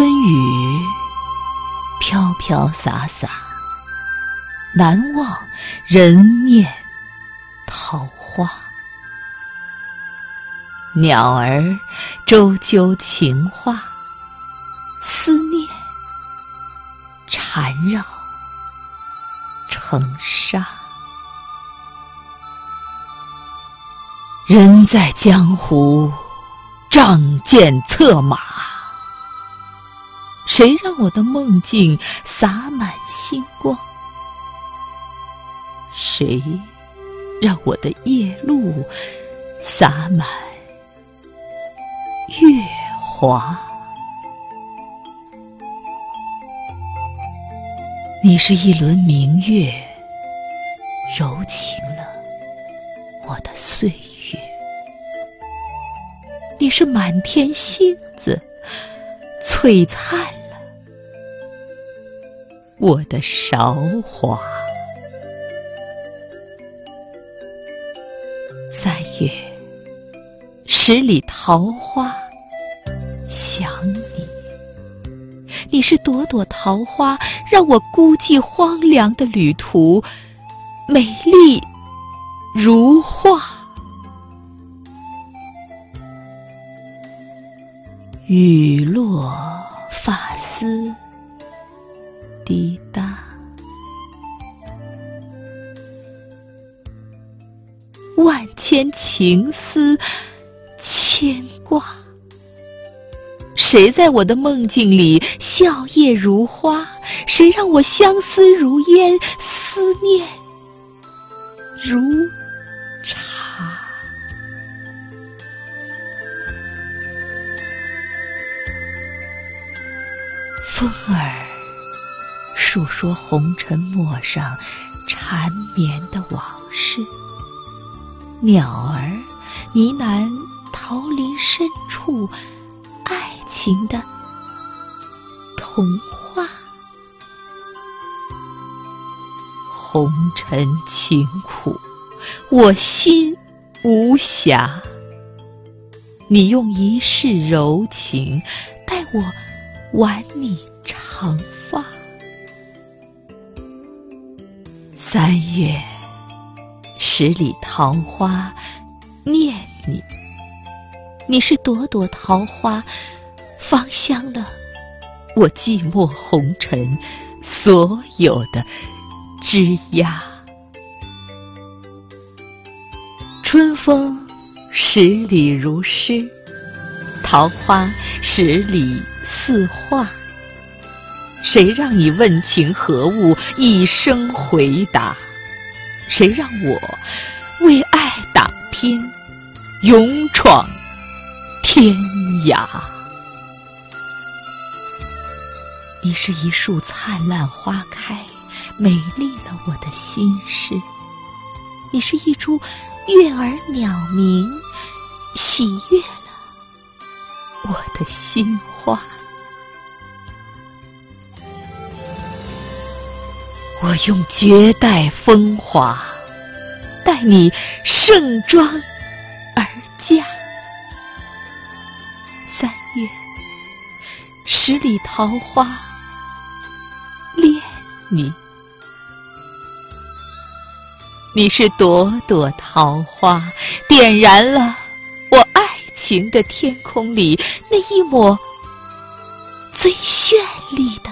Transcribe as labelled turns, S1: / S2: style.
S1: 春雨飘飘洒洒，难忘人面桃花。鸟儿啁啾情话，思念缠绕成沙。人在江湖，仗剑策马。谁让我的梦境洒满星光？谁让我的夜路洒满月华？你是一轮明月，柔情了我的岁月；你是满天星子，璀璨。我的韶华。三月，十里桃花想你，你是朵朵桃花，让我孤寂荒凉的旅途美丽如画。雨落发丝。滴答，万千情丝牵挂。谁在我的梦境里笑靥如花？谁让我相思如烟，思念如茶？风儿。诉说红尘陌上缠绵的往事，鸟儿呢喃桃林深处爱情的童话。红尘情苦，我心无暇。你用一世柔情待我挽你长发。三月，十里桃花念你，你是朵朵桃花，芳香了我寂寞红尘所有的枝桠。春风十里如诗，桃花十里似画。谁让你问情何物，一声回答？谁让我为爱打拼，勇闯天涯？你是一树灿烂花开，美丽了我的心事；你是一株悦耳鸟鸣，喜悦了我的心花。我用绝代风华，待你盛装而嫁。三月，十里桃花恋你，你是朵朵桃花，点燃了我爱情的天空里那一抹最绚丽的。